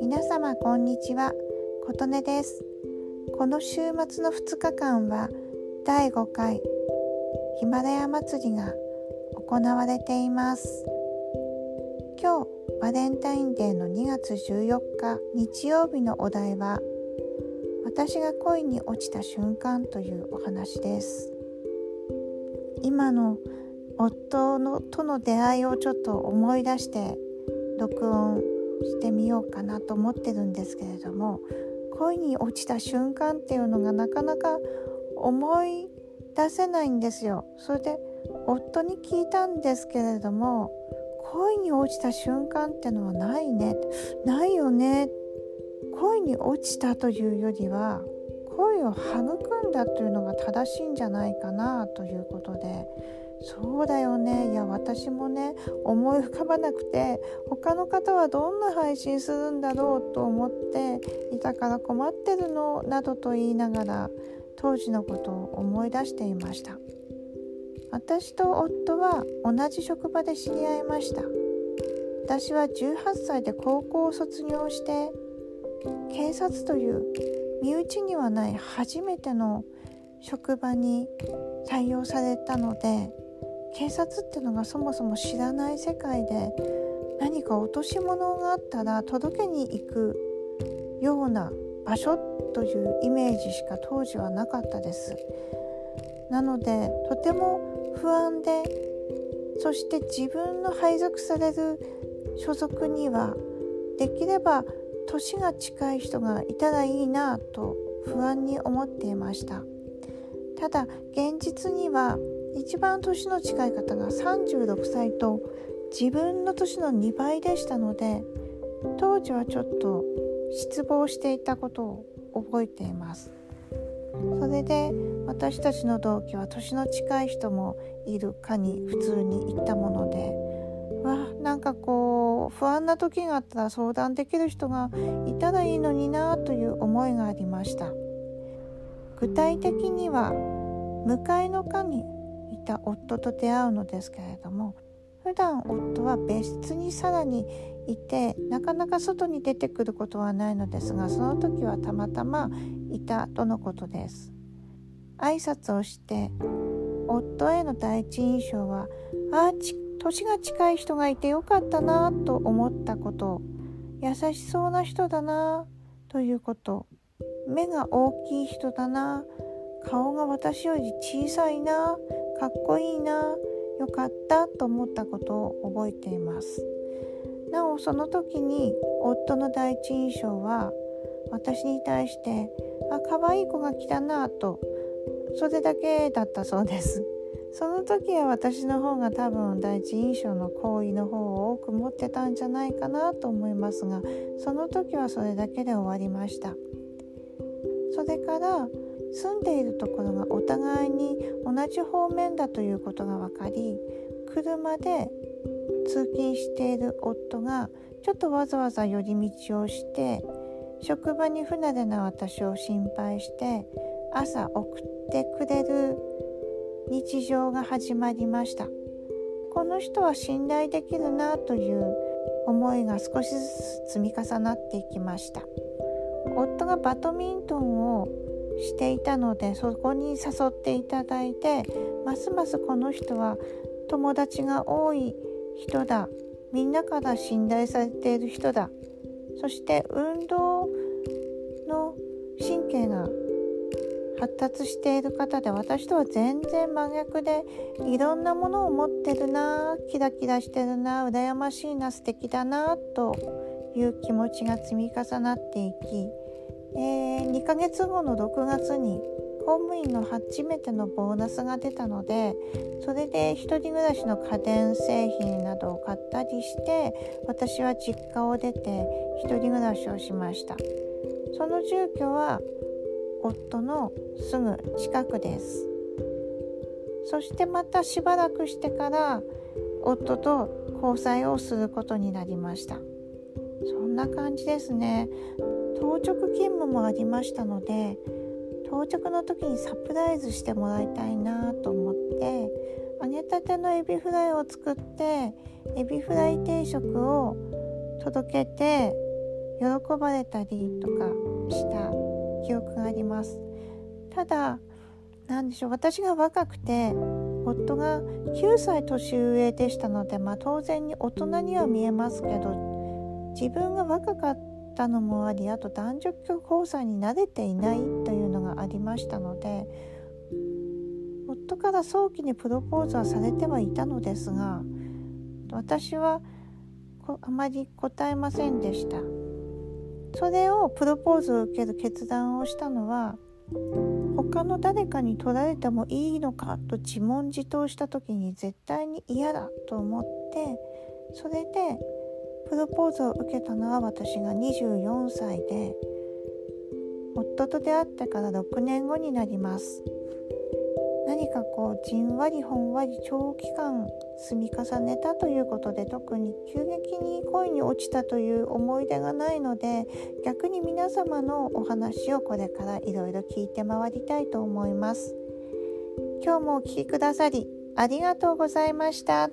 皆様こんにちは。琴音です。この週末の2日間は第5回ヒマラヤ祭りが行われています。今日バレンタインデーの2月14日日曜日のお題は私が恋に落ちた瞬間というお話です。今の夫のとの出会いをちょっと思い出して録音してみようかなと思ってるんですけれども恋に落ちた瞬間っていうのがなかなか思い出せないんですよ。それで夫に聞いたんですけれども恋に落ちた瞬間ってのはないねないよね恋に落ちたというよりは恋を育んだというのが正しいんじゃないかなということでそうだよね。いや私もね思い浮かばなくて他の方はどんな配信するんだろうと思っていたから困ってるのなどと言いながら当時のことを思い出していました。私と夫は同じ職場で知り合いました。私は18歳で高校を卒業して警察という身内にはない初めての職場に採用されたので警察っていうのがそもそも知らない世界で何か落とし物があったら届けに行くような場所というイメージしか当時はなかったです。なのでとても不安でそして自分の配属される所属にはできれば年が近い人がいたらいいなと不安に思っていました。ただ現実には一番年の近い方が36歳と自分の年の2倍でしたので当時はちょっと失望していたことを覚えています。それで私たちの同期は年の近い人もいるかに普通に行ったものでわなんかこう不安な時があったら相談できる人がいたらいいのになという思いがありました。具体的には向かいの課にた夫と出会うのですけれども普段夫は別室にさらにいてなかなか外に出てくることはないのですがその時はたまたまいたとのことです。挨拶をして夫への第一印象はああ年が近い人がいてよかったなと思ったこと優しそうな人だなということ。目が大きい人だな顔が私より小さいなかっこいいなよかったと思ったことを覚えています。なおその時に夫の第一印象は私に対して「あ可愛い子が来たな」とそれだけだったそうです。その時は私の方が多分第一印象の行為の方を多く持ってたんじゃないかなと思いますがその時はそれだけで終わりました。それから住んでいるところがお互いに同じ方面だということが分かり車で通勤している夫がちょっとわざわざ寄り道をして職場に不慣れな私を心配して朝送ってくれる日常が始まりました。この人は信頼できるなという思いが少しずつ積み重なっていきました。夫がバドミントンをしていたのでそこに誘っていただいてますますこの人は友達が多い人だみんなから信頼されている人だそして運動の神経が発達している方で私とは全然真逆でいろんなものを持ってるなキラキラしてるな羨ましいな素敵だなという気持ちが積み重なっていきえー、2ヶ月後の6月に公務員の初めてのボーナスが出たのでそれで1人暮らしの家電製品などを買ったりして私は実家を出て1人暮らしをしました。その住居は夫のすぐ近くです。そしてまたしばらくしてから夫と交際をすることになりました。そんな感じですね。当直勤務もありましたので到着の時にサプライズしてもらいたいなと思って揚げたてのエビフライを作ってエビフライ定食を届けて喜ばれたりとかした記憶があります。ただ何でしょう私が若くて夫が9歳年上でしたので、まあ、当然に大人には見えますけど自分が若かったのもありあと男女交際に慣れていないというのがありましたので夫から早期にプロポーズはされてはいたのですが私はあまり答えませんでした。それをプロポーズを受ける決断をしたのは他の誰かに取られてもいいのかと自問自答した時に絶対に嫌だと思ってそれでプロポーズを受けたのは私が24歳で夫と出会ってから6年後になります何かこうじんわりほんわり長期間積み重ねたということで特に急激に恋に落ちたという思い出がないので逆に皆様のお話をこれからいろいろ聞いて回りたいと思います今日もお聴きくださりありがとうございました。